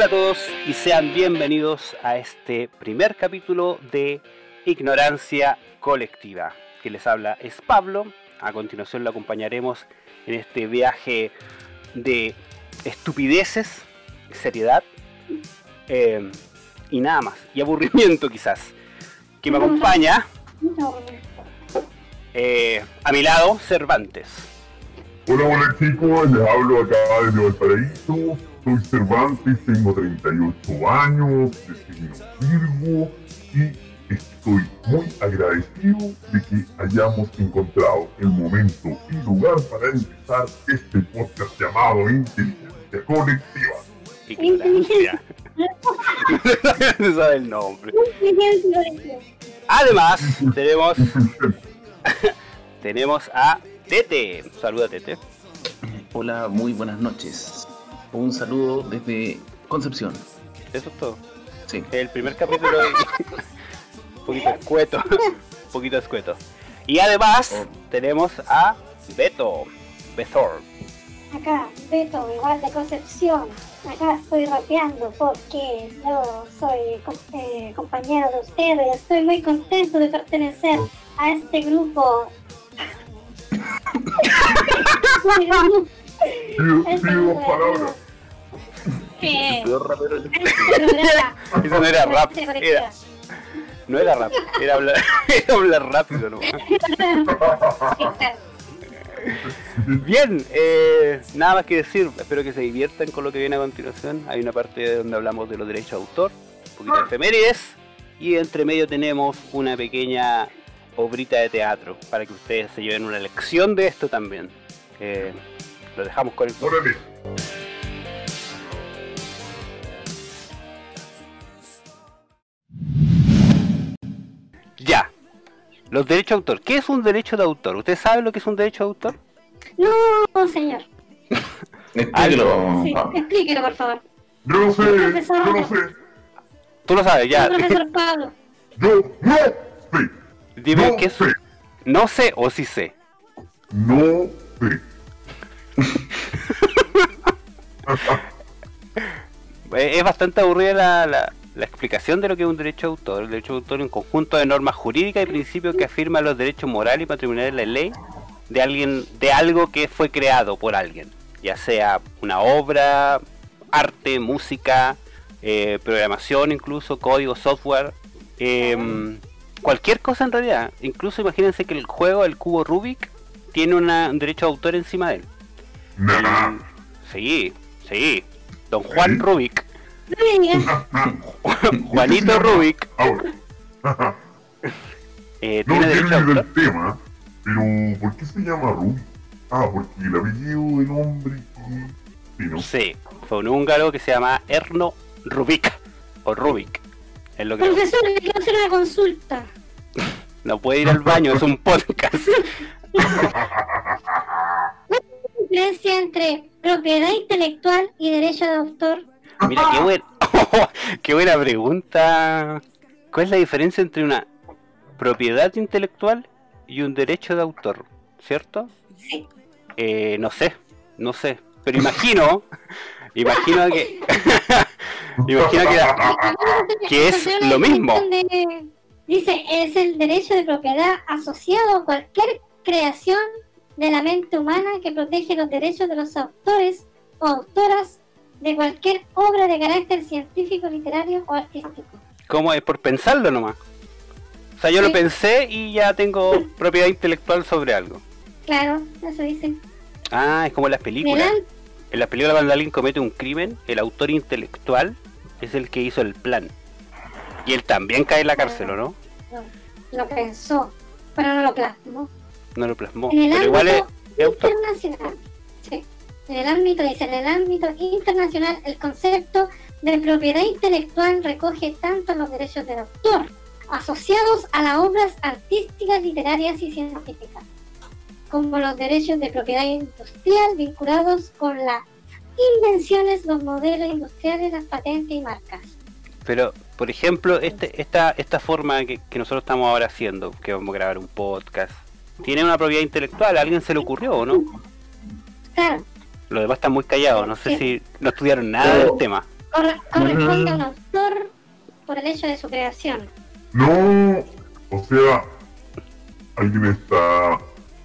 Hola a todos y sean bienvenidos a este primer capítulo de Ignorancia Colectiva. Que les habla es Pablo. A continuación lo acompañaremos en este viaje de estupideces, seriedad eh, y nada más. Y aburrimiento quizás. Que me acompaña eh, a mi lado Cervantes. Hola, hola chicos, les hablo acá desde Valparaíso. Soy Cervantes, tengo 38 años, de signo Virgo y estoy muy agradecido de que hayamos encontrado el momento y lugar para empezar este podcast llamado Inteligencia Colectiva. Ignorancia. no sabe el nombre. Además, tenemos tenemos a Tete. Saluda Tete. Hola, muy buenas noches. Un saludo desde Concepción. Eso es todo. Sí. El primer capítulo de... un poquito escueto. Un poquito escueto. Y además tenemos a Beto. Bethor. Acá, Beto, igual de Concepción. Acá estoy rapeando porque yo soy eh, compañero de ustedes. Estoy muy contento de pertenecer a este grupo. De palabras. Eso no era rap, era, no era rap, era hablar, era hablar rápido nomás. Bien, eh, nada más que decir, espero que se diviertan con lo que viene a continuación. Hay una parte donde hablamos de los derechos de autor, un poquito de efemérides, y entre medio tenemos una pequeña obrita de teatro para que ustedes se lleven una lección de esto también. Eh, lo dejamos con el... Ya, los derechos de autor. ¿Qué es un derecho de autor? ¿Usted sabe lo que es un derecho de autor? No, señor. Explíquelo, Sí, explíquelo, por favor. Yo no sé, Profesor. yo no sé, Tú lo sabes, ya. Profesor Pablo. yo no sé, Dime no qué es... sé, No sé o sí sé. no sé. Eh, Es bastante aburrida la, la- la explicación de lo que es un derecho de autor. El derecho de autor es un conjunto de normas jurídicas y principios que afirman los derechos morales y patrimoniales de la ley de alguien, de algo que fue creado por alguien, ya sea una obra, arte, música, eh, programación, incluso código, software, em, cualquier cosa en realidad. Incluso imagínense que el juego, el cubo Rubik, tiene una- un derecho de autor encima de él. Nah. Sí, sí. Don Juan Rubik. Juanito Rubik Ahora. eh, No autor. del tema, pero ¿por qué se llama Rubik? Ah, porque el apellido del hombre que... Sí, ¿no? Sí, fue un húngaro que se llama Erno Rubik. O Rubik. Es lo que Profesor, le quiero hacer una consulta. no puede ir al baño, es un podcast. diferencia entre propiedad intelectual y derecho de autor? Mira, qué, buen- qué buena pregunta. ¿Cuál es la diferencia entre una propiedad intelectual y un derecho de autor? ¿Cierto? Sí. Eh, no sé, no sé. Pero imagino, imagino que. imagino que. la- Que es lo mismo. dice, es el derecho de propiedad asociado a cualquier creación de la mente humana que protege los derechos de los autores o autoras de cualquier obra de carácter científico, literario o artístico. ¿Cómo es? Por pensarlo nomás. O sea, yo lo pensé y ya tengo propiedad intelectual sobre algo. Claro, eso dice. Ah, es como en las películas. En las películas cuando alguien comete un crimen, el autor intelectual es el que hizo el plan. Y él también cae en la cárcel, ¿o no? lo pensó, pero no lo plasmó. No lo plasmó. En el Pero igual es, internacional. En el ámbito, dice, en el ámbito internacional, el concepto de propiedad intelectual recoge tanto los derechos del autor, asociados a las obras artísticas, literarias y científicas, como los derechos de propiedad industrial vinculados con las invenciones, los modelos industriales, las patentes y marcas. Pero, por ejemplo, este, esta, esta forma que, que nosotros estamos ahora haciendo, que vamos a grabar un podcast, tiene una propiedad intelectual, ¿a alguien se le ocurrió o no? Claro, Los demás están muy callados, no sé Sí. si no estudiaron nada del tema. Corre- corresponde a un autor por el hecho de su creación. No, o sea, alguien está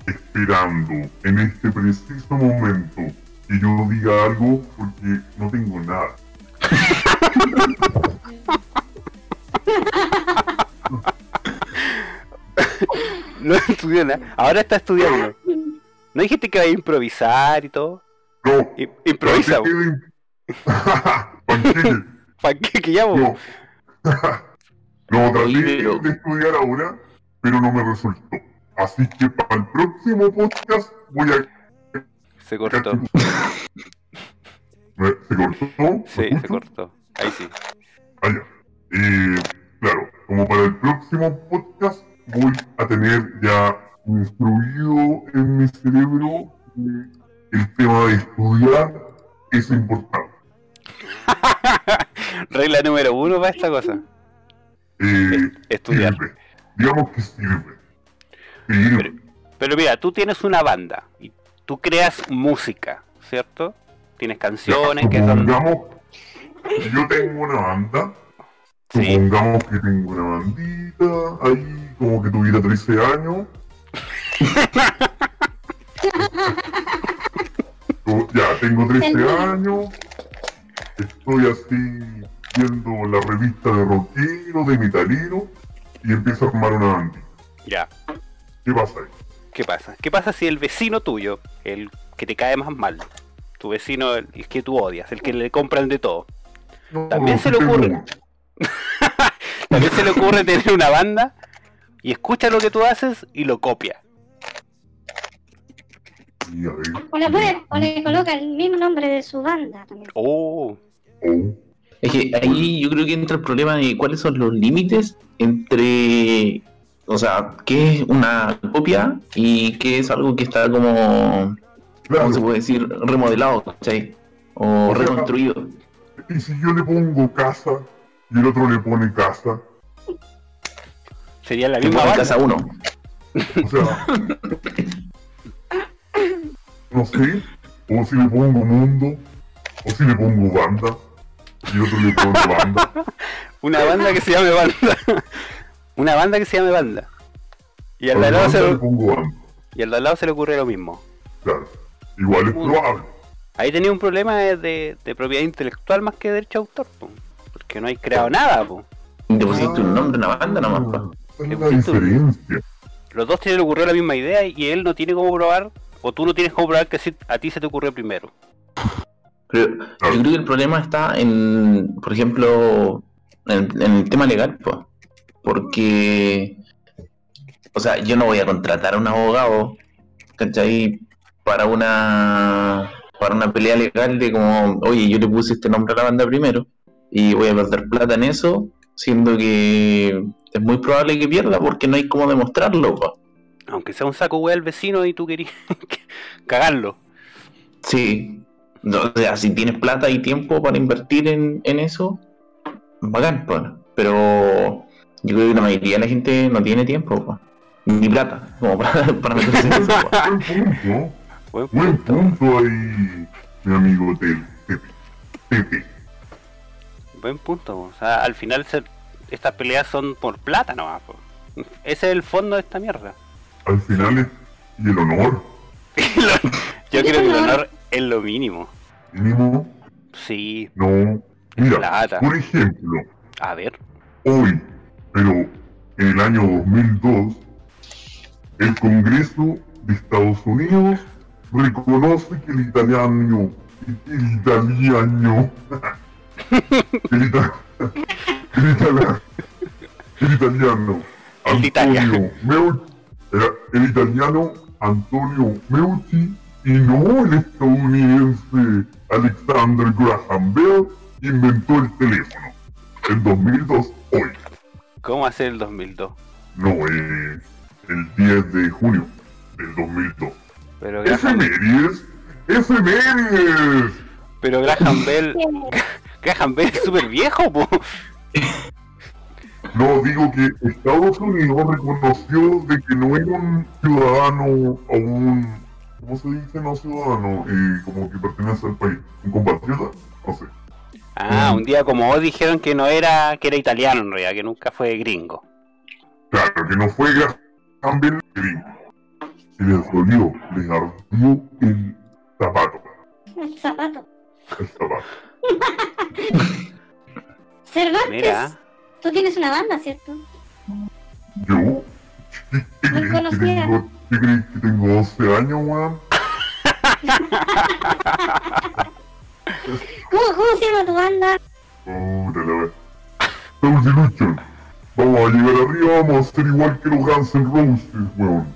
esperando en este preciso momento que yo diga algo porque no tengo nada. No estudió nada. Ahora está estudiando. ¿No dijiste que iba a improvisar y todo? No, I- improvisa, Panqueque, ¿Para qué que llamo? no. no, traté Oye, de estudiar ahora, pero no me resultó. Así que para el próximo podcast voy a... Se cortó. ¿Me- ¿Se cortó? ¿Me Sí, se cortó. Ahí sí. Ah, ya. Eh, claro, como para el próximo podcast voy a tener ya instruido en mi cerebro que el tema de estudiar es importante. Regla número uno para esta cosa. Eh, Estudiar. Sirve. Digamos que sirve. Sirve. Pero mira, tú tienes una banda y tú creas música, ¿cierto? Tienes canciones que son... Yo tengo una banda. Sí, Supongamos que tengo una bandita ahí, como que tuviera 13 años. Ya tengo 13 años. Estoy así viendo la revista de rockero, de metalero, y empiezo a armar una bandita. ya. ¿Qué pasa ahí? ¿Qué pasa? ¿Qué pasa si el vecino tuyo, el que te cae más mal, tu vecino, el el que tú odias, el que le compran de todo, No, También no, se le ocurre. también se le ocurre tener una banda y escucha lo que tú haces y lo copia? O le, pone, o le coloca el mismo nombre de su banda también. Oh, Oh, Es que ahí yo creo que entra el problema de cuáles son los límites entre, o sea, qué es una copia y qué es algo que está como, claro. ¿cómo se puede decir? Remodelado, ¿cachai? O O sea, reconstruido. Y si yo le pongo casa y el otro le pone casa, sería la misma casa uno. o sea, no sé, o si le pongo mundo, o si le pongo banda y otro le pone banda. Una banda que se llame banda. Una banda que se llame banda. Y al de A al la lado se le le, pongo banda, y al de al lado se le ocurre lo mismo. claro. Igual es probable. Ahí tenía un problema de, propiedad intelectual más que derecho de autor, po. porque no hay creado nada. Po. Te pusiste un nombre, una banda nomás. pa. Esa es diferencia. Los dos tienen ocurrió la misma idea y él no tiene cómo probar, o tú no tienes cómo probar que a ti se te ocurrió primero. Pero yo creo que el problema está en, por ejemplo, en, el tema legal, pues. Porque, o sea, yo no voy a contratar a un abogado, ¿cachai? Para una, para una pelea legal de como, oye, yo le puse este nombre a la banda primero y voy a perder plata en eso, siendo que es muy probable que pierda porque no hay cómo demostrarlo, pues. Aunque sea un saco wea el vecino y tú querías cagarlo. Sí. No, o sea, si tienes plata y tiempo para invertir en, en eso, bacán, pues. Pero yo creo que la mayoría de la gente no tiene tiempo, pues. Ni plata, como para, para meterse en eso. Buen punto. Buen punto. ahí, mi amigo Tel- Pepe. Pepe. Buen punto. O sea, al final se- estas peleas son por plata nomás. po. Ese es el fondo de esta mierda. Al final es. Y el honor, Yo creo que el honor es lo mínimo. mínimo, Sí, no. Mira, Plata. por ejemplo, a ver. hoy, pero en el año 2002, el Congreso de Estados Unidos reconoce que el italiano, el italiano, el, ita- el italiano, el italiano, El italiano. Antonio Meucci, era el italiano Antonio Meucci y no el estadounidense Alexander Graham Bell inventó el teléfono. En 2002, hoy. ¿Cómo hacer el 2002? No, eh, el 10 de junio del 2002. Pero Graham, ¡Efemérides! ¡Efemérides! pero Graham Bell, Graham Bell es súper viejo, po. No, digo que Estados Unidos reconoció de que no era un ciudadano o un... ¿Cómo se dice? No ciudadano, eh, como que pertenece al país. ¿Un compatriota? No sé. Ah, Mm. un día como vos dijeron que no era, que era italiano en realidad, que nunca fue gringo. Claro, que no fue Bell gringo. Y les dolió, les ardió el zapato. El zapato. El zapato. Cervantes, Mira, tú tienes una banda, ¿cierto? ¿Yo? ¿Qué, crees que tengo? ¿Qué crees que tengo 12 años, weón? ¿Cómo, cómo se llama tu banda? Puta la vez. Souls Illusion. Vamos a llegar arriba, vamos a ser igual que los Guns N' Roses, weón.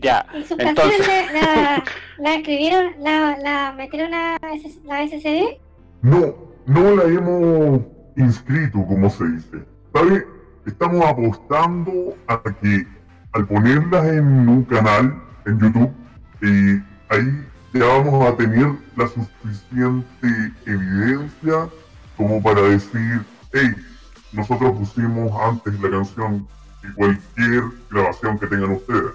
ya, ¿Y sus entonces, canciones la, la, la escribieron, la, la metieron a la SCD? No, no la hemos inscrito, como se dice. ¿Sabe? Estamos apostando a que al ponerlas en un canal en YouTube, eh, ahí ya vamos a tener la suficiente evidencia como para decir, hey, nosotros pusimos antes la canción que cualquier grabación que tengan ustedes.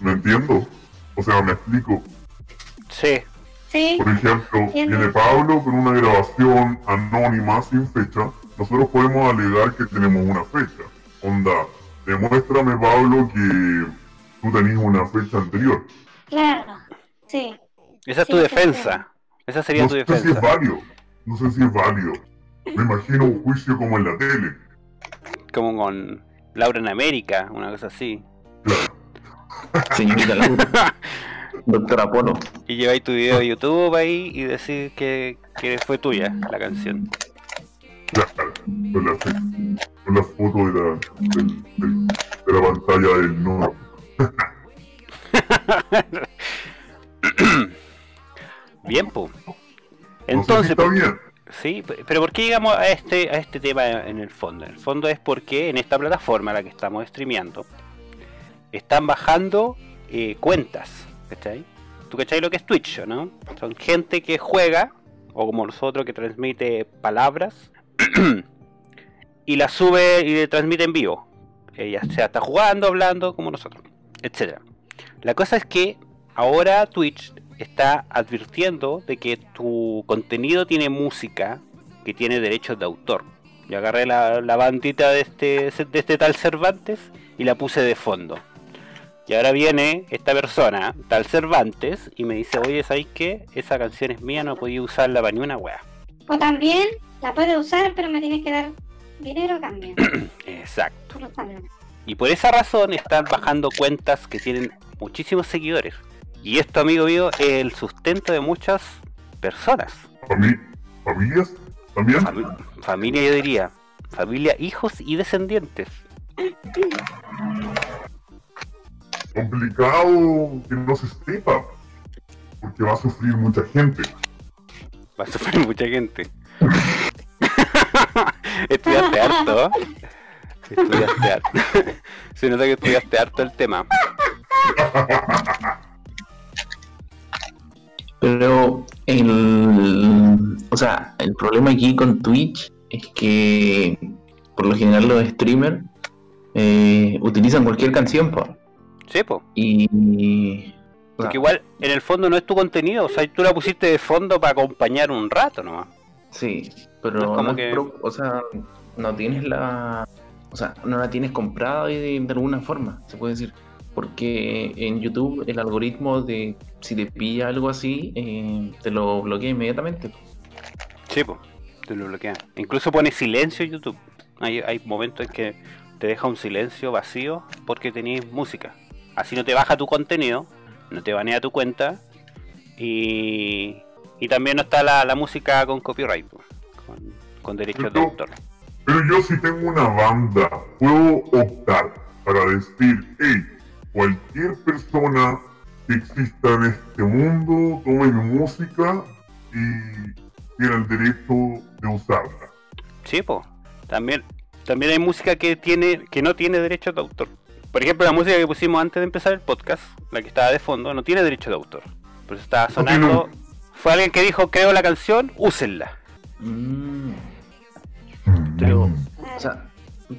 ¿Me entiendo? O sea, me explico. sí, Sí. Por ejemplo, viene Pablo con una grabación anónima sin fecha. Nosotros podemos alegar que tenemos una fecha. Onda, demuéstrame, Pablo, que tú tenías una fecha anterior. Claro. Sí. esa es tu Sí, defensa. Esa sería No tu sé si es defensa. válido. No sé si es válido. Me imagino un juicio como en la tele. Como con Laura en América, una cosa así. Señorita Laura. Doctora Polo. Y lleváis tu video de YouTube ahí y decís que, que fue tuya la canción. Claro, con la, fe- con la foto de la, de la pantalla del no. Bien, pues. No sé si Entonces, está bien. Sí, pe- pero ¿por qué llegamos a este, a este tema en el fondo? En el fondo es porque en esta plataforma a la que estamos streameando están bajando eh, cuentas, ¿cachai? ¿Tú cachai lo que es Twitch, no? Son gente que juega, o como nosotros que transmite palabras, y las sube y transmite en vivo. Ella sea está jugando, hablando, como nosotros, etcétera. La cosa es que ahora Twitch está advirtiendo de que tu contenido tiene música que tiene derechos de autor. Yo agarré la, la bandita de este, de este tal Cervantes y la puse de fondo. Y ahora viene esta persona, tal Cervantes, y me dice, oye, ¿sabes qué? Esa canción es mía, no podía usarla para ni una wea. O también la puedes usar, pero me tienes que dar dinero a cambio. Exacto. Y por esa razón están bajando cuentas que tienen muchísimos seguidores. Y esto, amigo mío, es el sustento de muchas personas. Fami- ¿Familias? ¿También? Fami- familia, yo diría. Familia, hijos y descendientes. complicado que no se sepa, porque va a sufrir mucha gente. Va a sufrir mucha gente. Estudiaste harto. Estudiaste harto. Se nota que estudiaste harto el tema. Pero el, o sea, el problema aquí con Twitch es que por lo general los streamers eh, utilizan cualquier canción, po. Sí, po. Y Porque igual en el fondo no es tu contenido. O sea, tú la pusiste de fondo para acompañar un rato nomás. Sí, No pero es como no es que- pro- o sea, no tienes la, o sea, no la tienes comprada de, de alguna forma, se puede decir. Porque en YouTube el algoritmo de si te pilla algo así, eh, te lo bloquea inmediatamente. Sí, po. Te lo bloquean. Incluso pone silencio en YouTube. Hay, hay momentos en que te deja un silencio vacío porque tenéis música. Así no te baja tu contenido, no te banea tu cuenta y, y también no está la, la música con copyright, con, con derechos de autor. Pero yo si tengo una banda, puedo optar para decir, hey, cualquier persona que exista en este mundo, tome mi música y tiene el derecho de usarla. Sí, po. También, también hay música que tiene que no tiene derechos de autor. Por ejemplo, la música que pusimos antes de empezar el podcast, la que estaba de fondo, no tiene derecho de autor. Por eso estaba sonando. Fue alguien que dijo, creo la canción, úsenla. Mm. Pero, o sea,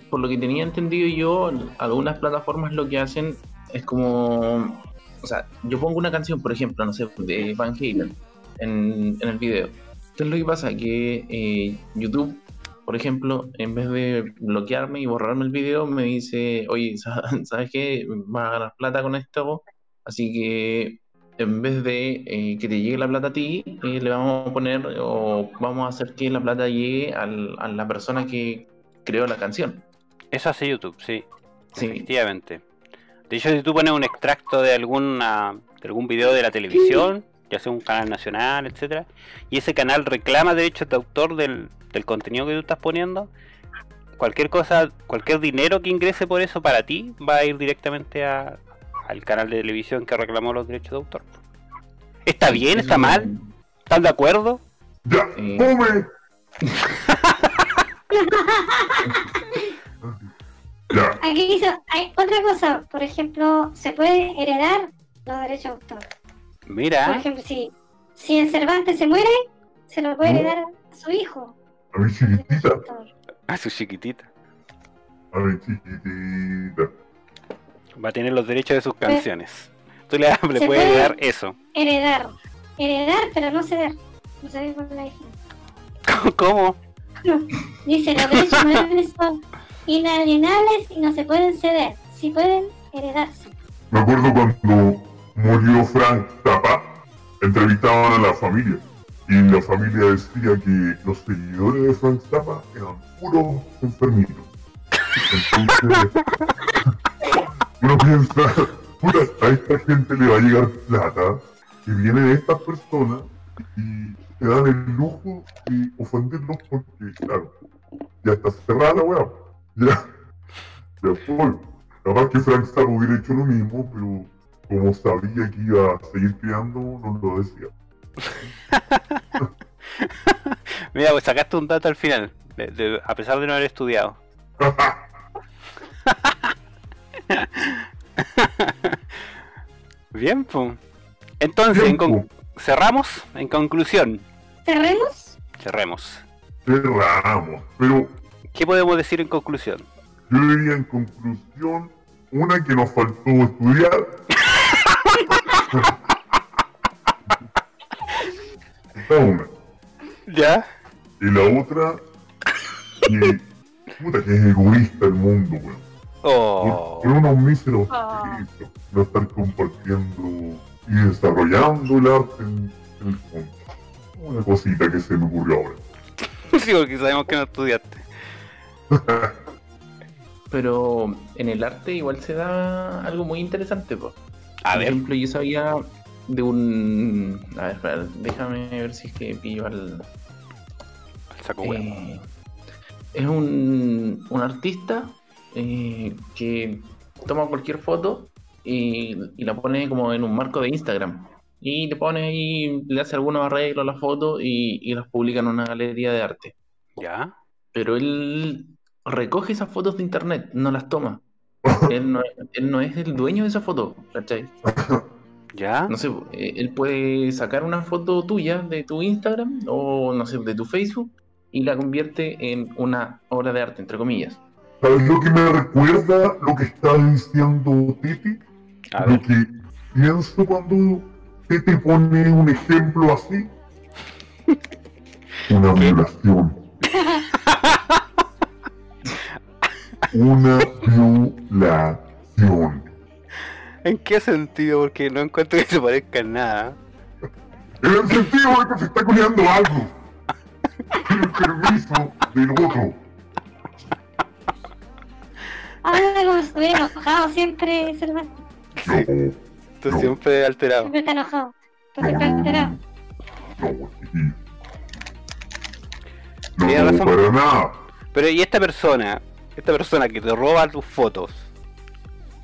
por lo que tenía entendido yo, algunas plataformas lo que hacen es como, o sea, yo pongo una canción, por ejemplo, no sé, de Van Halen en, en el video ¿Qué es lo que pasa? Que eh, YouTube, por ejemplo, en vez de bloquearme y borrarme el video, me dice, oye, ¿sabes qué? Vas a ganar plata con esto, así que en vez de eh, que te llegue la plata a ti, eh, le vamos a poner o vamos a hacer que la plata llegue al- a la persona que creó la canción. Eso hace YouTube, sí. Sí. Efectivamente. De hecho, si tú pones un extracto de alguna de algún video de la televisión, ya sea un canal nacional, etcétera, y ese canal reclama derechos de autor del, del contenido que tú estás poniendo, cualquier cosa, cualquier dinero que ingrese por eso para ti va a ir directamente a- al canal de televisión que reclamó los derechos de autor. ¿Está bien? ¿Está mal? ¿Están de acuerdo? ¡Ya! ¡Come! ya, Aquí hizo, hay otra cosa, por ejemplo, se puede heredar los derechos de autor. Por Mira, ejemplo, si, si el Cervantes se muere, se lo puede ¿No? heredar a su hijo. a mi chiquitita, a su chiquitita. a mi chiquitita. Va a tener los derechos de sus canciones. Tú le, puedes puede- dar eso. Heredar. Heredar, pero no ceder. No sé cuál es la diferencia. ¿Cómo? Dice, los derechos morales son inalienables y no se pueden ceder. Sí pueden heredarse. Me acuerdo cuando murió Frank Zappa, entrevistaban a la familia. Y la familia decía que los seguidores de Frank Zappa eran puros enfermitos. Entonces, uno piensa, puta, a esta gente le va a llegar plata que viene de estas personas y te dan el lujo de ofenderlos porque, claro, ya está cerrada la weá. Ya, ya fue. Capaz que Frank Zappa hubiera hecho lo mismo, pero como sabía que iba a seguir creando, no lo decía. Mira, pues sacaste un dato al final, de- de- a pesar de no haber estudiado. Bien, pues. Entonces, en cerramos. En conclusión, ¿Cerremos? cerremos. Cerramos. Pero ¿Qué podemos decir en conclusión? yo diría en conclusión, una que nos faltó estudiar. Esta una. ¿Ya? Y la otra, que, puta, que es egoísta el mundo, weón. Oh. Por unos míseros Oh. no estar compartiendo y desarrollando el arte en, en el fondo. Una cosita que se me ocurrió ahora. sí, porque sabemos que no estudiaste. Pero en el arte igual se da algo muy interesante, po. A Por ver, ejemplo, yo sabía de un... A ver, espera, déjame ver si es que pillo al... al saco. Eh, es un, un artista eh, que toma cualquier foto y, y la pone como en un marco de Instagram. Y le pone ahí, le hace algunos arreglos a la foto y, y las publica en una galería de arte. ¿Ya? Pero él recoge esas fotos de internet, no las toma. Él no, él no es el dueño de esa foto, ¿cachai? ¿Ya? No sé, eh, él puede sacar una foto tuya de tu Instagram o no sé, de tu Facebook y la convierte en una obra de arte, entre comillas. ¿Sabes lo que me recuerda lo que está diciendo Titi? A Lo que pienso cuando Titi pone un ejemplo así. Una violación. Una violación. ¿En qué sentido? Porque no encuentro que se parezca en nada. En el sentido de que se está cuidando algo. Sin el permiso del otro. Habla como si estuviera enojado siempre, Cervantes. No, Tú siempre alterado. Siempre está enojado. No, siempre no, alterado. no, razón. para nada. Pero ¿y esta persona? Esta persona que te roba tus fotos.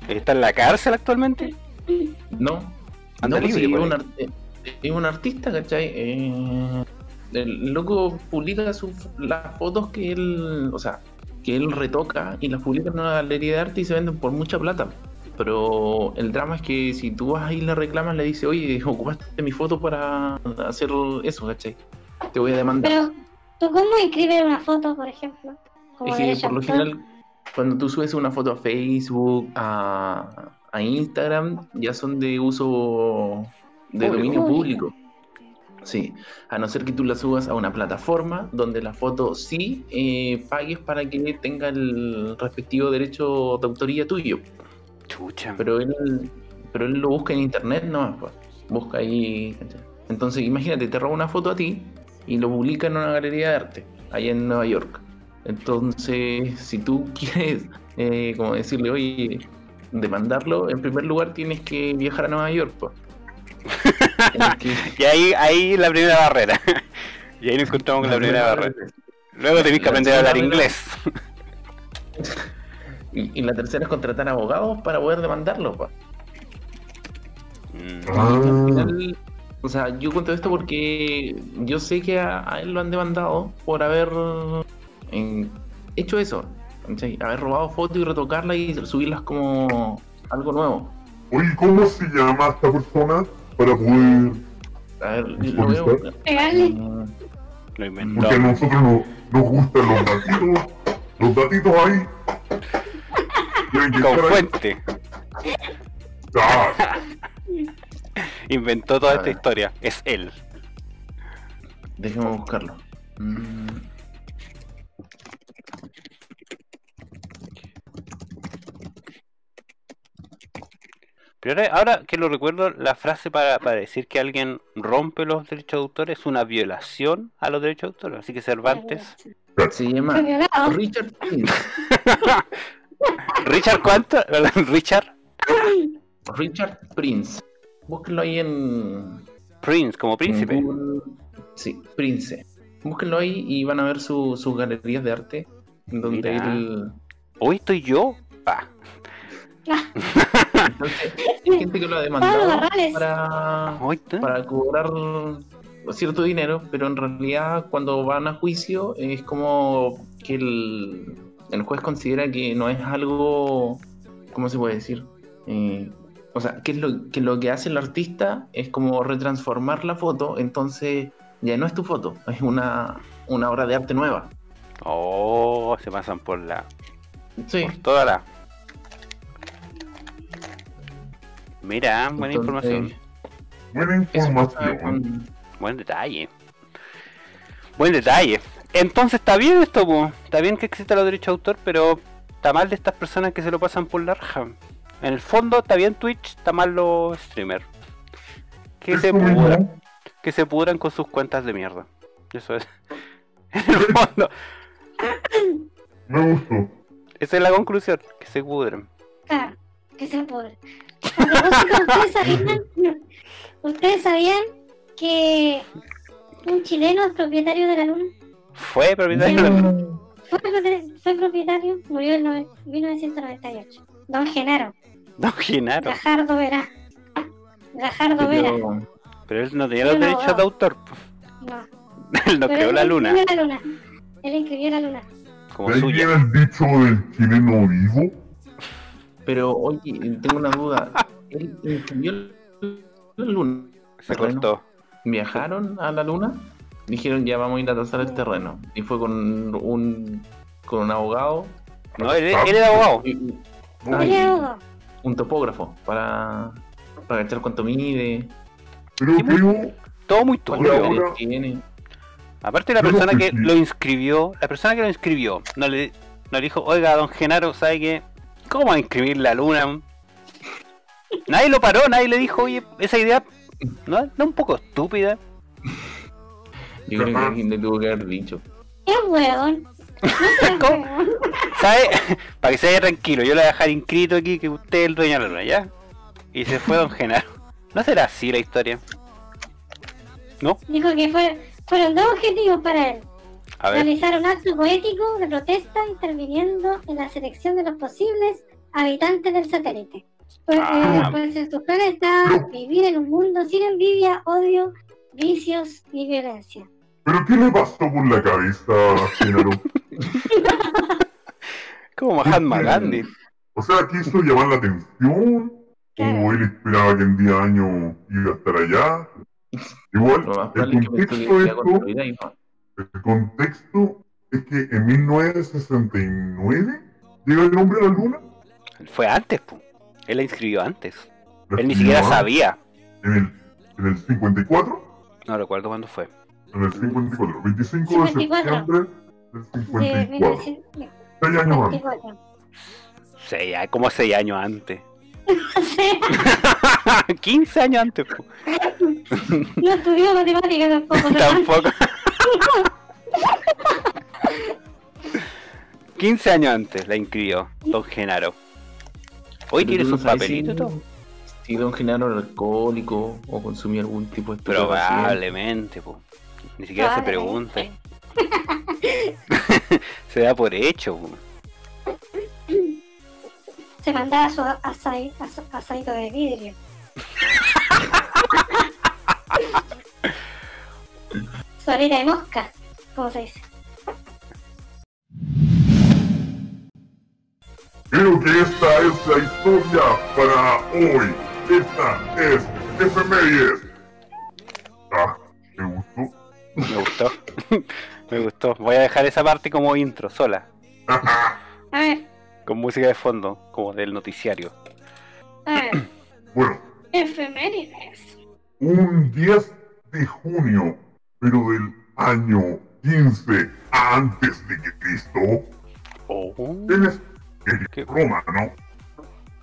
¿Está en la cárcel actualmente? No, Anda no, pues libre, sí, es un artista, ¿cachai? Eh, el loco publica sus, las fotos que él, o sea, que él retoca y las publica en una galería de arte y se venden por mucha plata. Pero el drama es que si tú vas ahí y le reclamas, le dices, oye, ocupaste mi foto para hacer eso, ¿cachai? Te voy a demandar. Pero, ¿tú cómo inscribes una foto, por ejemplo? Como Es que por lo general, cuando tú subes una foto a Facebook, a, a Instagram, ya son de uso de Público. dominio público. Sí, a no ser que tú la subas a una plataforma donde la foto sí eh, pagues para que tenga el respectivo derecho de autoría tuyo. Chucha. Pero él, pero él lo busca en internet no pues. Busca ahí. Entonces, imagínate, te roba una foto a ti y lo publica en una galería de arte, allá en Nueva York. Entonces, si tú quieres, eh, como decirle, oye, demandarlo, en primer lugar tienes que viajar a Nueva York, pues. Y ahí, ahí la primera barrera. y ahí nos encontramos con la primera barrera. Luego tenés que aprender a hablar inglés. Y, y la tercera es contratar abogados para poder demandarlo, pues. Mm, Y al final, o sea, yo cuento esto porque yo sé que a, a él lo han demandado por haber eh, hecho eso. Haber robado fotos y retocarlas y subirlas como algo nuevo. Oye, ¿cómo se llama esta persona para poder...? A ver, lo veo. Mm, Lo inventó. Porque a nosotros no- nos gustan los datitos, los datitos ahí. Con fuente. Ah, Inventó toda esta historia. Es él. Déjeme buscarlo. Mm, Pero ahora, ahora que lo recuerdo, la frase para, para decir que alguien rompe los derechos de autor es una violación a los derechos de autor. Así que Cervantes. se llama. Richard Prince. ¿Richard cuánto? Richard Richard Prince. Búsquenlo ahí en, Prince, como príncipe. Google. Sí, Prince. Búsquenlo ahí y van a ver su- sus galerías de arte. Donde Mira. él. Hoy estoy yo. Pa. Entonces, hay gente que lo ha demandado para, estoy- para cobrar cierto dinero, pero en realidad cuando van a juicio es como que el, el juez considera que no es algo, ¿cómo se puede decir? Eh, o sea, que es lo que lo que hace el artista es como retransformar la foto, entonces ya no es tu foto, es una, una obra de arte nueva. Oh, se pasan por la. Sí. Por toda la. Mira, buena Entonces, información. buena información. Buen detalle. Buen detalle. Entonces está bien esto, po. está bien que exista los derechos de autor, pero está mal de estas personas que se lo pasan por la raja. En el fondo está bien Twitch, está mal los streamers. Que se pudran, que se pudran con sus cuentas de mierda. Eso es. En el fondo, me gustó. esa es la conclusión, que se pudran. Claro, que se pudre. ¿Ustedes sabían, ¿ustedes sabían que un chileno es propietario de la luna? Fue propietario de la- Fue, propietario- fue propietario, murió en nove- 1998. Don Genaro, Don Genaro. Gajardo Vera. Gajardo Vera. pero- Pero él no tenía los no, derechos no. de autor. No, Él no pero creó él la luna escribió la luna. Él escribió la luna. como ¿De ahí suya. el dicho del chileno vivo? Pero oye, tengo una duda. ¿Él inscribió la luna? Se cortó. ¿Viajaron a la luna? Dijeron ya vamos a ir a tasar el terreno. Y fue con un con un abogado No, él, él era abogado. y, y- No, y Creo, un topógrafo para, para cachar cuánto mide, Pero creo, Todo muy turbio. tiene. Aparte la persona que lo inscribió, la persona que lo inscribió, no le, no le dijo, oiga, don Genaro, ¿sabe qué? ¿Cómo va a inscribir la luna? Nadie lo paró, nadie le dijo, oye, esa idea no no un poco estúpida. Yo creo que alguien le tuvo que haber dicho. es huevón. ¿Cómo? Para que se vaya tranquilo, yo le voy a dejar inscrito aquí que usted es el dueño de la luna, ¿ya? Y se fue don Genaro. ¿No será así la historia? ¿No? Dijo que fue- fueron dos objetivos para él. A ver, Realizar un acto poético de protesta interviniendo en la selección de los posibles habitantes del satélite. Pues, Ah. eh, pues en sus planes está vivir en un mundo sin envidia, odio, vicios ni violencia. ¿pero qué le pasó por la cabeza a Genaro? como Mahatma Gandhi. O sea, quiso llamar la atención, Claro. o él esperaba que en 10 años iba a estar allá. Igual, el contexto de esto, y. el contexto es que en 1969 llega el hombre a la luna. Fue antes, pu. Él la inscribió antes. la Él ni siquiera antes, sabía. En el, en el 54, No recuerdo cuándo fue. En el 54. 25 de 54. septiembre del De 54. 1924. Seis años antes. Seis, a- como seis años antes. Sí, 15 años antes. po. no estudió matemáticas tampoco. Tampoco. 15 años antes la inscribió Don Genaro. Hoy tiene sus papelitos todo. Si Don Genaro era alcohólico o consumía algún tipo de. Probablemente, po. Ni siquiera se pregunta. Se da por hecho, po. Se mandaba su asai- as- asadito de vidrio. su harina de mosca, como se dice. Creo que esta es la historia para hoy. Esta es Efemérides. Ah, ¿te gustó? Me gustó. Me gustó. Voy a dejar esa parte como intro, sola. A ver, Con música de fondo, como del noticiario. a ver. bueno, Efemérides. un 10 de junio, pero del año 15 antes de que Cristo, Oh. en, es- ¿Qué? en Roma, ¿no?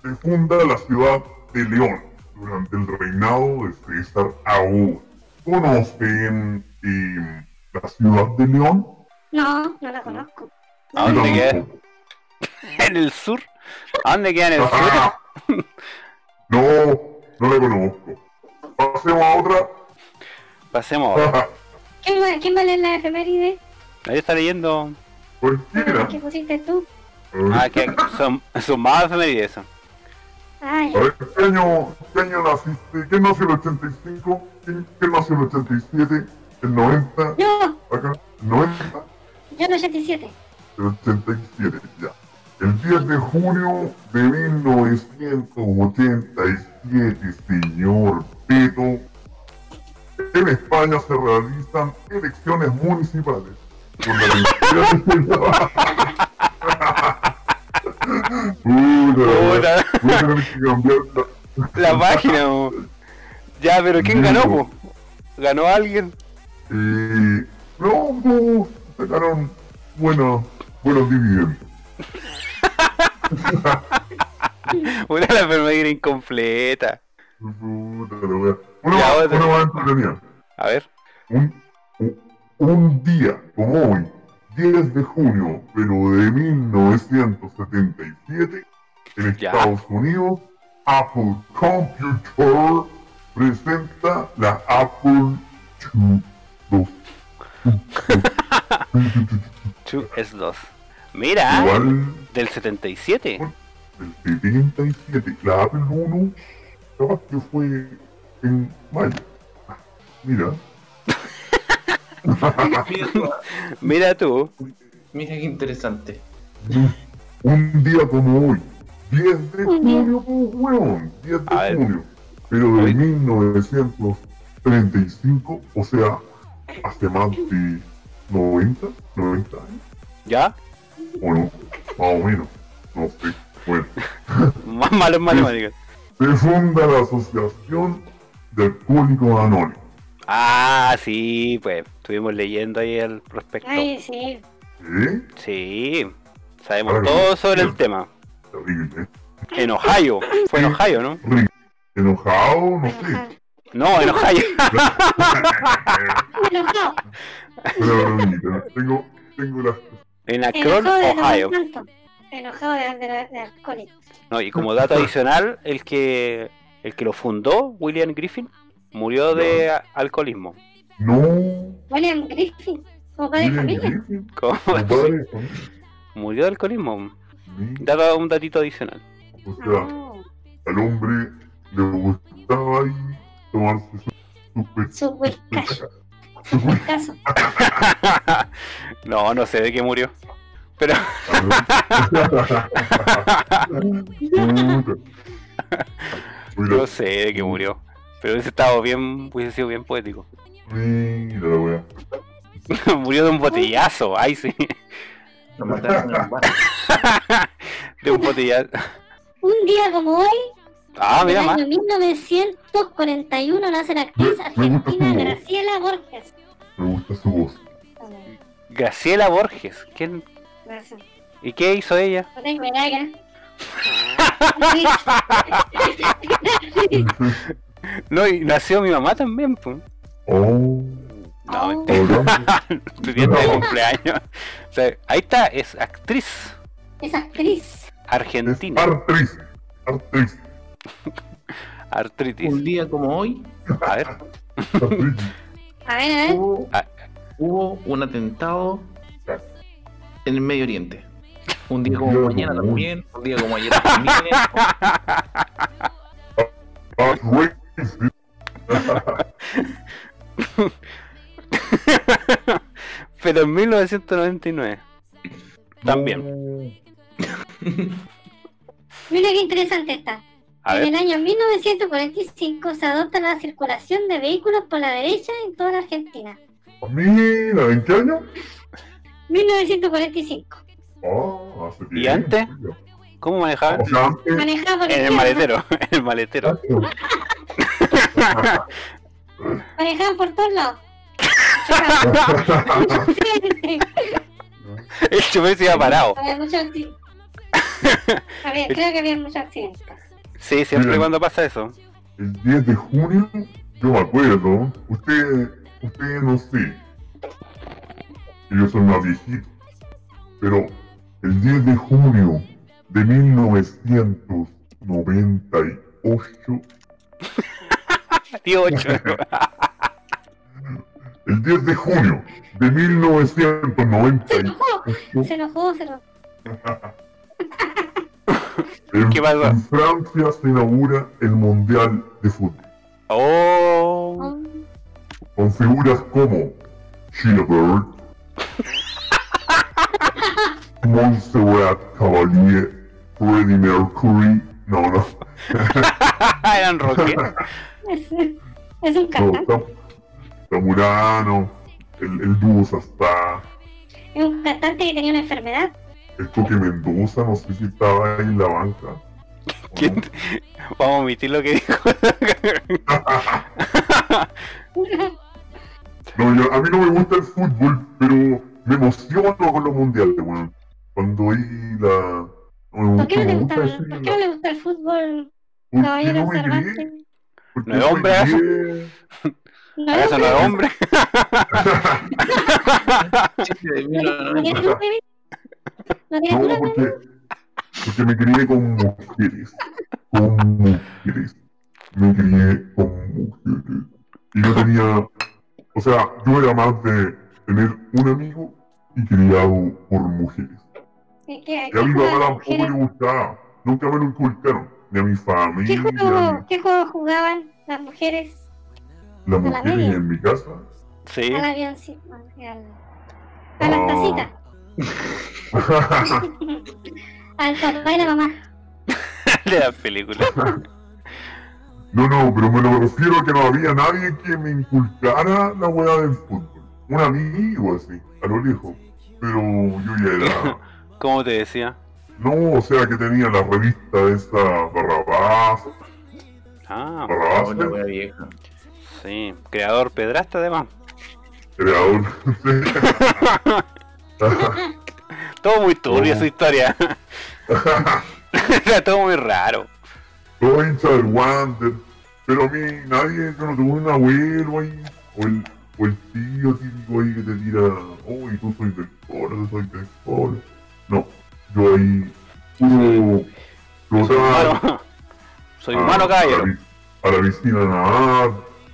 Se funda la ciudad de León durante el reinado de César Augusto. ¿Conocen eh, la ciudad de León? No, no la conozco. ¿A dónde queda? ¿En el sur? ¿A dónde queda en el sur? no, no la conozco. Pasemos a otra. Pasemos ahora. ¿Quién va, quién va a leer la efeméride? Ahí está leyendo. Cualquiera. ¿Qué pusiste tú? Ah, que son, son más efemérides eso. Ay, A ver, ¿qué año, ¿qué año naciste? ¿Quién nació en el 85? ¿Quién, quién nació en el 87? ¿El 90? yo, ¿Acá? ¿El 90? yo en el 87. El 87, ya. El 10 de junio de 1987, señor Beto, en España se realizan elecciones municipales. La Puta, la- página. Ya, pero ¿quién ganó? po? ¿Ganó alguien? Eh, no, no, sacaron buenos, buenos dividendos. Una la enfermedad incompleta. Puta la wea. Una, Ya, más- otra. una más entretenida. A ver. Un, día como hoy, 10 de junio, pero de 1977, en Ya. Estados Unidos, Apple Computer presenta la Apple II. Chu es 2. Mira, Igual del 77. del 77, la Apple I, capaz que fue en mayo. Mira, Mira tú. Mira qué interesante. un día como hoy, 10 de junio, pues, weón, 10 A de ver. junio, pero de Hoy. 1935, o sea, hace más de 90, 90 años, ¿Ya? o no, más o menos, no sé, bueno, Más malo matemáticas. se funda la Asociación de Alcohólicos Anónimos. Ah, sí, pues. Estuvimos leyendo ahí el prospecto. Ay, sí. ¿Eh? Sí. Sabemos Claro. todo sobre el tema. Terrible, ¿eh? En Ohio. Fue en Ohio, ¿no? Enojado, no sé. No, en Ohio. Enojado. Tengo, tengo las En Akron, Enojado de Ohio. Enojado de, de, de alcohólico. No, y como dato adicional, el que el que lo fundó, William Griffin, murió de alcoholismo. No. William Griffin, como padre de familia. ¿Cómo? padre de familia. Murió de alcoholismo. Mira, Dato, un datito adicional. O sea, No, al hombre le gustaba ahí tomarse su, su no, no sé de qué murió. Pero. Mira, no sé de qué murió. Pero hubiese estado bien, hubiese sido bien poético. mira la wea. murió de un botellazo, ay sí. Lo mataron en bar. de un botellazo. Un día como hoy, Ah, En el mira más. año 1941 nace la actriz Me- argentina. Graciela Borges. Me gusta su voz. Graciela Borges. ¿Quién? Gracias. ¿Y qué hizo ella? No tengo idea. No, y nació mi mamá también, pues. Oh, No, Oh. tu fiesta de cumpleaños. O sea, ahí está, es actriz Es actriz. Es argentina. Artriz. Artriz. Artritis. Un día como hoy A ver. A ver, a ver. hubo, Ah. hubo un atentado en el Medio Oriente. Un día como mañana también, un día como ayer también. Pero en 1999. También. Mira qué interesante está. A en ver. el año 1945 se adopta la circulación de vehículos por la derecha en toda la Argentina. Mira, ¿en qué año? 1945. Ah, hace ¿Y antes? ¿Cómo manejaban? O sea, antes. En el maletero. En el maletero. Manejaban por todos lados. El chofer se iba parado. Había muchos creo que había muchos accidentes. Sí, siempre Mira. cuando pasa eso. El 10 de junio, yo me acuerdo. Usted, usted no sé. Yo soy más viejito. Pero el 10 de junio de 1998, Tío 8. el 10 de junio de Se 1998, enojó, se enojó, se enojó. en, ¿Qué pasó? en Francia se inaugura el Mundial de Fútbol. Oh. Oh, con figuras como Gilbert, Montserrat Cavalier, Freddie Mercury, no, no, Eran rockeros. es, es un no, cantante. Tam- Tamurano, el, el dúo Sastá, Es un cantante que tenía una enfermedad. el Coque Mendoza, no sé si estaba ahí en la banca. ¿o ¿Quién? no? Vamos a omitir lo que dijo. No, yo- a mí no me gusta el fútbol, pero me emociono con los mundiales, weón. Cuando hay la... ¿Por qué no le gusta, gusta ¿por qué no le gusta el fútbol, ¿Por qué caballero no Cervantes? No es hombre, ¿acaso? gay. No, ¿Acaso no es hombre? ¿No tiene 1990. tu bebé? ¿No tiene tu No, bebé? porque, porque me crié con mujeres. Con mujeres. Me crié con mujeres. Y yo tenía. O sea, yo era más de tener un amigo y criado por mujeres. ¿Qué, qué, Y a mi qué juego- tampoco le gustaba. Nunca me lo inculcaron. Ni a mi ¿Qué familia, ni juego, a ¿Qué juego jugaban las mujeres las la mujeres media? en mi casa. Sí. al avioncito? Al, a la Oh. tacita. Al papá y la mamá. De la película. No, no, pero me lo refiero a que no había nadie que me inculcara la weá del fútbol. Un amigo así, a lo lejos. Pero yo ya era. ¿Cómo te decía? No, o sea que tenía la revista esa Barrabás. Ah, Barrabás, Oh, la wea vieja. sí. Creador pedrasta además. creador. Todo muy turbio su historia. Era todo muy raro. Todo hincha del Wander. Pero a mí nadie, yo no tuve un abuelo ahí. O el, o el tío típico ahí que te tira, oh, y tú soy del coro, yo soy del coro. No, yo ahí, puro Soy flotar, humano. Soy a- humano, A caballero. la, a la piscina a nadar,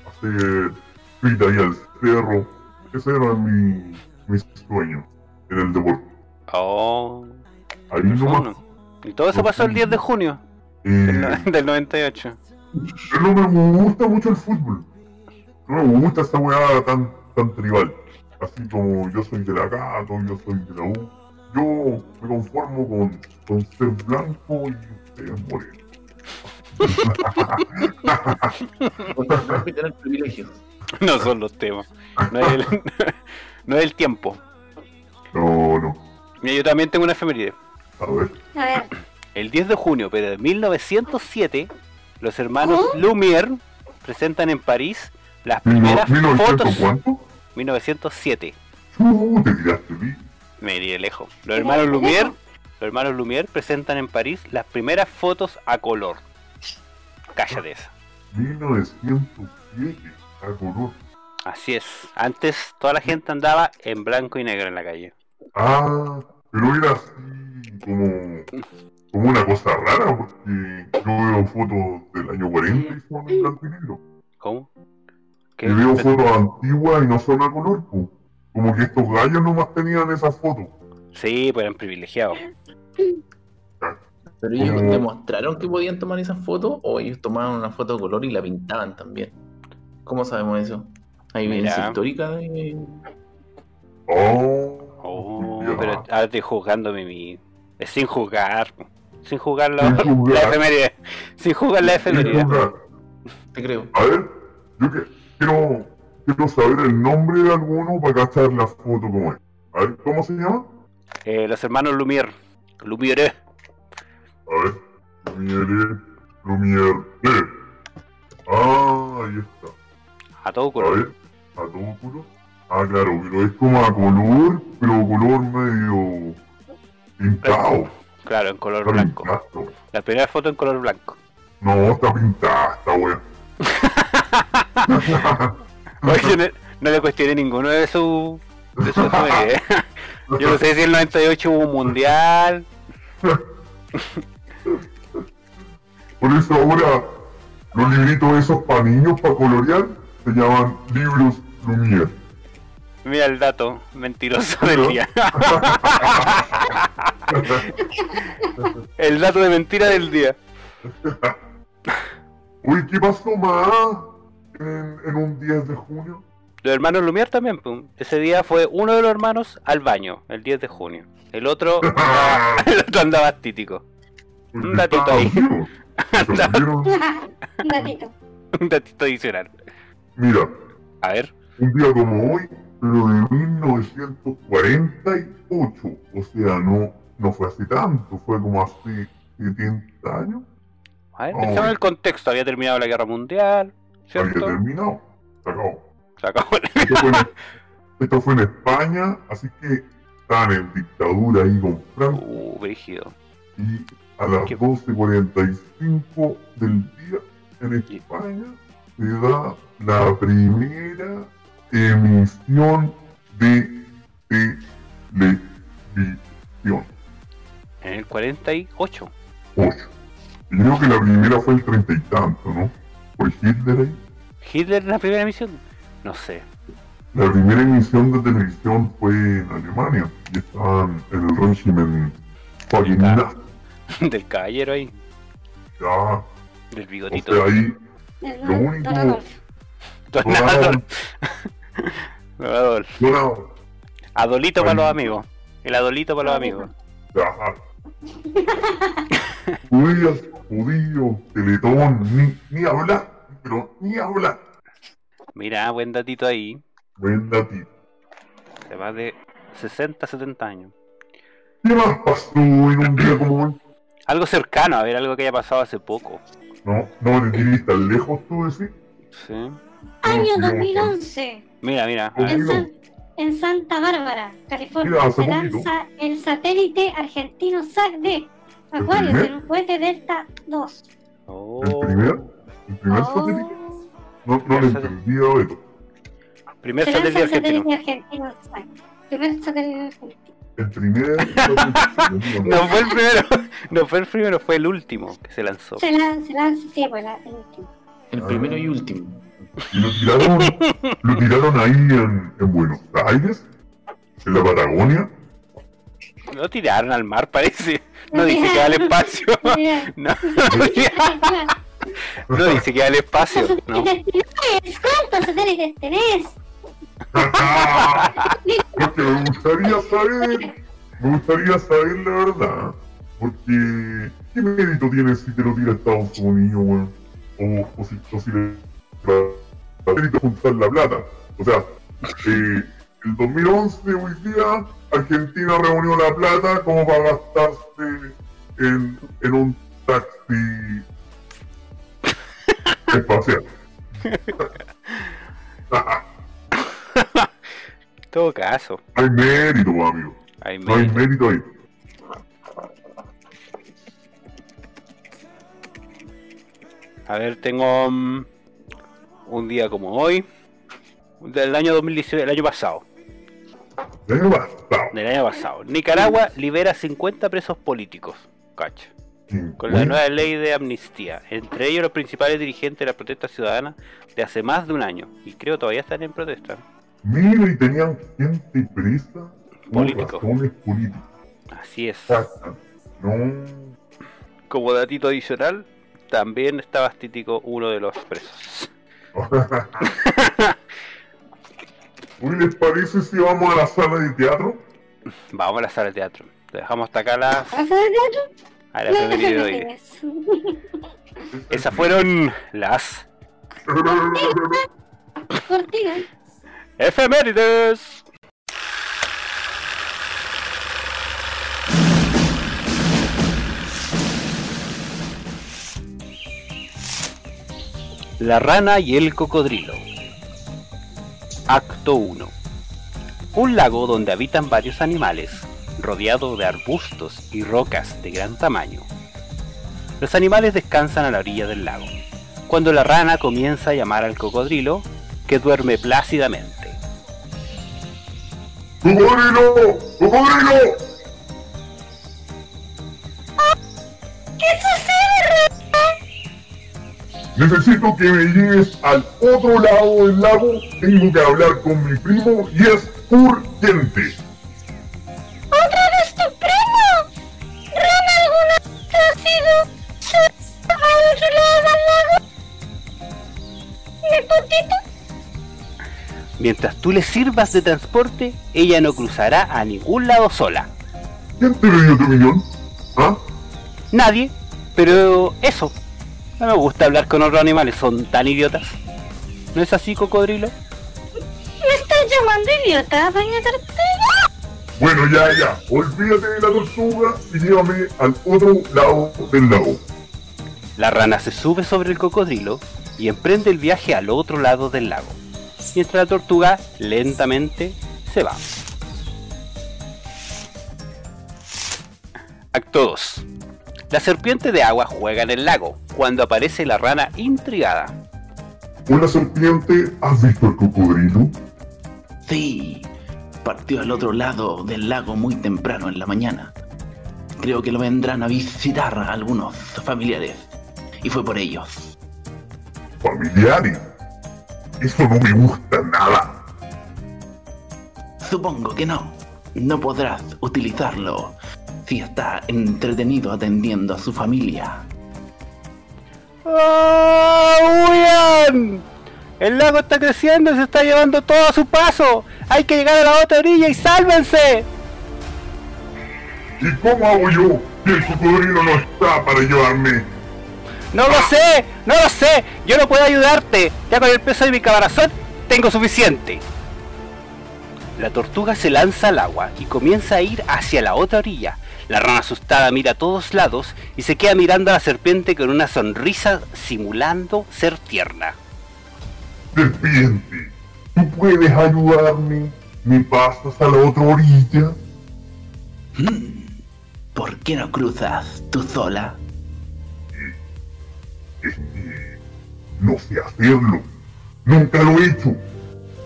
hacer frita ahí al cerro. Ese era mi, mi sueño en el deporte. Oh. Ahí nomás. Y todo eso pasó el 10 de junio del, Eh, del 98. Pero no me gusta mucho el fútbol. No me gusta esta weá tan, tan tribal. Así como yo soy de la Cato, yo soy de la U. Yo me conformo con, con ser blanco y ustedes moreno. Hay que tener privilegios. No son los temas. No es el, no es el tiempo. No, no. Mira, yo también tengo una efeméride. A ver. A ver, El 10 de junio, pero de 1907, Los hermanos ¿Oh? Lumière presentan en París las primeras 1900 fotos. cuánto? 1907. Uh, te tiraste. Me iría lejos. Los hermanos Lumière, los hermanos Lumière presentan en París las primeras fotos a color. Cállate esa. 1907 a color. Así es. Antes toda la gente andaba en blanco y negro en la calle. Ah, pero era así como, como una cosa rara porque yo veo fotos del año 40 y son en blanco y negro. ¿Cómo? ¿Qué? Y veo fotos antiguas y no son a color. po. Como que estos gallos nomás tenían esas fotos. Sí, pues eran privilegiados. Pero ellos Como- demostraron que podían tomar esas fotos o ellos tomaban una foto de color y la pintaban también. ¿Cómo sabemos eso? ¿Hay evidencia histórica de... Oh, Oh, pero ahora estoy juzgándome mi. Es sin jugar. Sin jugar la, Sin jugar. la efeméride. Sin jugar la efeméride. Te creo. A ver, yo que, quiero, quiero saber el nombre de alguno para cachar la foto como es. A ver, ¿cómo se llama? Eh, los hermanos Lumière. Lumière. A ver, Lumière, Lumière. eh. Ah, ahí está. A todo A color. ver, a todo color. Ah, claro, pero es como a color, pero color medio pintado. Claro, en color Está blanco. pintado. La primera foto en color blanco. No, está pintada, está wea. Oye, no, no le cuestioné ninguno de sus. De sus. Yo no sé si en el 98 hubo un mundial. Por eso ahora los libritos esos para niños, para colorear, se llaman libros Lumière. Mira el dato mentiroso del día. el dato de mentira del día. Uy, ¿qué pasó más en, en un 10 de junio? Los hermanos Lumière también. pum. Ese día fue uno de los hermanos al baño, el 10 de junio. El otro, el otro andaba títico. Un datito ahí. Un datito. Un datito adicional. Mira, A ver, un día como hoy, pero de 1948. O sea, no, no fue hace tanto, fue como hace 70 años. a ver, Oh. pensamos en el contexto. Había terminado la guerra mundial, Había ¿cierto? terminado. Se acabó. Se acabó. Esto fue, en, esto fue en España, así que estaban en dictadura ahí con Franco. Uh, brígido. Y a las ¿Qué? 12.45 del día en España se da la primera emisión de televisión. En el 48. 8. Y creo que la primera fue el treinta y tanto, ¿no? Fue Hitler ahí. ¿Hitler en la primera emisión? No sé. La primera emisión de televisión fue en Alemania y estaban en el régimen Ya. nazi. Del caballero ahí. Ya, Del o bigotito. sea, ahí Lo único- Don Donald, Adolfo. Don. Donald, Adolito para los amigos. El adolito para los amigos. ya. Judías, judíos, teletón, ni, ni hablar, pero ni hablar. Mira, buen datito ahí. Buen datito. De más de 60, 70 años. ¿Qué más pasó en un día como hoy? Algo cercano, a ver, algo que haya pasado hace poco. No, no te tirís tan lejos tú decís. Sí. Año sí, 2011. Mira, mira. a. En, San- en Santa Bárbara, California, Mira, se poquito. lanza el satélite argentino SAC-D. Acuarios primer? en un cohete Delta 2. Oh. El primer, el primer Oh. satélite. No, no le entendía a Beto. Primer satélite el argentino. satélite argentino. Primer satélite argentino. El primer satélite. No fue el primero, no fue el primero, fue el último que se lanzó. Se lanza, sí, la, el último. El primero y último. Y lo tiraron, lo tiraron ahí en, en Buenos Aires, en la Patagonia. Lo tiraron al mar, parece. No dice que va al espacio. No, no dice que va al espacio. No. ¿Cuántos satélites tenés? Porque me gustaría saber, me gustaría saber la verdad. Porque, ¿qué mérito tiene si te lo tira Estados Unidos, weón? O, o si, o si le da mérito juntar la plata. O sea, eh, el 2011, hoy día, Argentina reunió la plata como para gastarse en, en un taxi espacial. Todo caso, Hay mérito, amigo. hay No hay mérito. mérito ahí. A ver, tengo mm, un día como hoy, del año 2018, el año pasado. El año pasado. Del año pasado. Nicaragua libera 50 presos políticos. Cacha. Con la nueva ley de amnistía. Entre ellos los principales dirigentes de la protesta ciudadana de hace más de un año. Y creo todavía están en protesta. Mira, y tenían gente presa Político. razones políticas. Así es. No. Como datito adicional, también está Bastítico uno de los presos. Uy, ¿les parece si vamos a la sala de teatro? Vamos a la sala de teatro. Te dejamos hasta acá las, ¿Vas a ver teatro? a las No, efemérides de hoy. Esas fueron las efemérides. La rana y el cocodrilo. Acto 1. Un lago donde habitan varios animales, rodeado de arbustos y rocas de gran tamaño. Los animales descansan a la orilla del lago, cuando la rana comienza a llamar al cocodrilo, que duerme plácidamente. ¡Cocodrilo! ¡Cocodrilo! Necesito que me lleves al otro lado del lago. Tengo que hablar con mi primo y es urgente. ¡Otra vez tu primo! ¿Rana alguna vez ha sido al otro lado del lago? ¿Mi potito? Mientras tú le sirvas de transporte, ella no cruzará a ningún lado sola. ¿Quién te dio tu millón? ¿Ah? Nadie, pero eso. No me gusta hablar con otros animales, son tan idiotas. ¿No es así, cocodrilo? ¿Me estás llamando idiota, doña Tortuga? Bueno, ya, ya. Olvídate de la tortuga y llévame al otro lado del lago. La rana se sube sobre el cocodrilo y emprende el viaje al otro lado del lago, mientras la tortuga lentamente se va. Acto 2. La serpiente de agua juega en el lago cuando aparece la rana intrigada. Hola serpiente, ¿has visto el cocodrilo? Sí, partió al otro lado del lago muy temprano en la mañana. Creo que lo vendrán a visitar algunos familiares. Y fue por ellos. Familiares. Eso no me gusta nada. Supongo que no. No podrás utilizarlo si está entretenido atendiendo a su familia. ¡Oh, huyan! El lago está creciendo y se está llevando todo a su paso. Hay que llegar a la otra orilla y sálvense. ¿Y cómo hago yo el cocodrilo no está para llevarme? No lo sé, no lo sé. Yo no puedo ayudarte. Ya con el peso de mi caparazón tengo suficiente. La tortuga se lanza al agua y comienza a ir hacia la otra orilla. La rana asustada mira a todos lados y se queda mirando a la serpiente con una sonrisa simulando ser tierna. Serpiente, ¿tú puedes ayudarme? ¿Me pasas a la otra orilla? Hmm, ¿Por qué no cruzas tú sola? Es que no sé hacerlo. Nunca lo he hecho.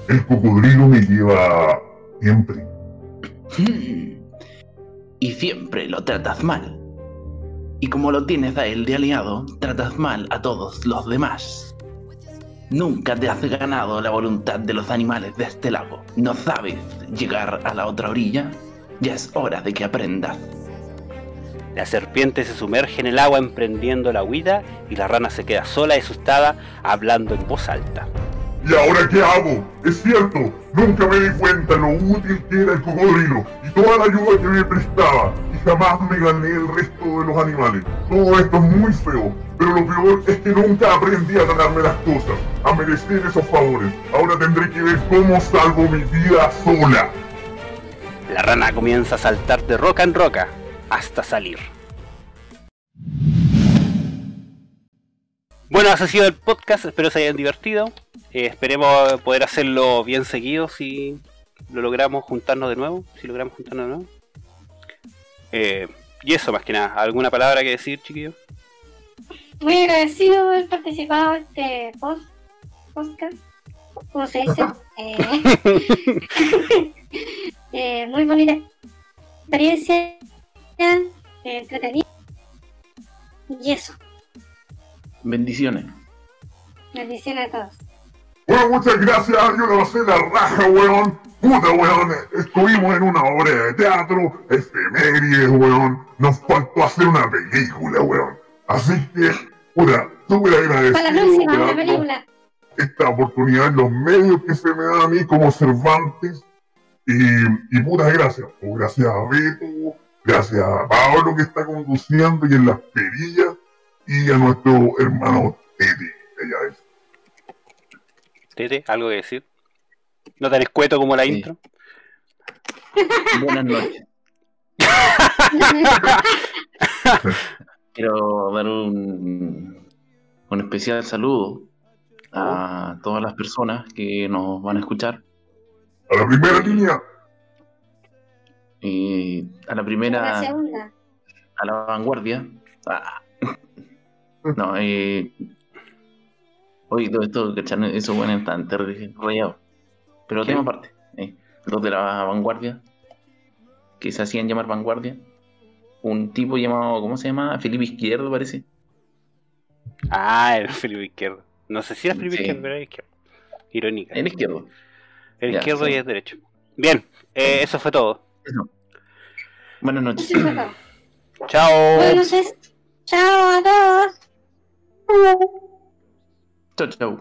El cocodrilo me lleva siempre. Y siempre lo tratas mal. Y como lo tienes a él de aliado, tratas mal a todos los demás. Nunca te has ganado la voluntad de los animales de este lago. ¿No sabes llegar a la otra orilla? Ya es hora de que aprendas. La serpiente se sumerge en el agua emprendiendo la huida y la rana se queda sola y asustada hablando en voz alta. ¿Y ahora qué hago? Es cierto, nunca me di cuenta lo útil que era el cocodrilo y toda la ayuda que me prestaba y jamás me gané el resto de los animales. Todo esto es muy feo, pero lo peor es que nunca aprendí a ganarme las cosas, a merecer esos favores. Ahora tendré que ver cómo salvo mi vida sola. La rana comienza a saltar de roca en roca hasta salir. Bueno, ha sido el podcast, espero se hayan divertido. Eh, esperemos poder hacerlo bien seguido si lo logramos juntarnos de nuevo. Si logramos juntarnos de nuevo. Eh, y eso más que nada. ¿Alguna palabra que decir, chiquillos? Muy agradecido por haber participado en este post, podcast. ¿Cómo se dice? Eh, eh, muy bonita experiencia. eh, entretenida. Y eso. Bendiciones. Bendiciones a todos. Bueno, muchas gracias, yo lo pasé la raja, weón. Puta, weón, estuvimos en una obra de teatro, efemérides, weón. Nos faltó hacer una película, weón. Así que, puta, súper agradecido. Para la próxima, una película. Esta oportunidad en los medios que se me da a mí como Cervantes. Y, y putas gracias. Gracias a Beto, gracias a Pablo que está conduciendo y en las perillas, y a nuestro hermano que ya es. Tete, ¿algo que decir? No tan escueto como la Sí. intro. Buenas noches. Quiero dar un, un especial saludo a todas las personas que nos van a escuchar. A la primera línea. Y a la La primera, segunda. a la vanguardia. Ah. No, eh. Oye, todo esto, ¿cachan? Eso bueno, están rayados. Pero tema aparte. eh. Los de la vanguardia, que se hacían llamar vanguardia. Un tipo llamado, ¿cómo se llama? Felipe Izquierdo, parece. Ah, el Felipe Izquierdo. No sé si era Felipe Sí. Izquierdo, pero era izquierdo. Irónica. El izquierdo. El Ya, izquierdo sí. y el derecho. Bien, eh, eso fue todo. Eso. Buenas noches. Chao. Buenas noches. Chao a todos. Tchau, tchau.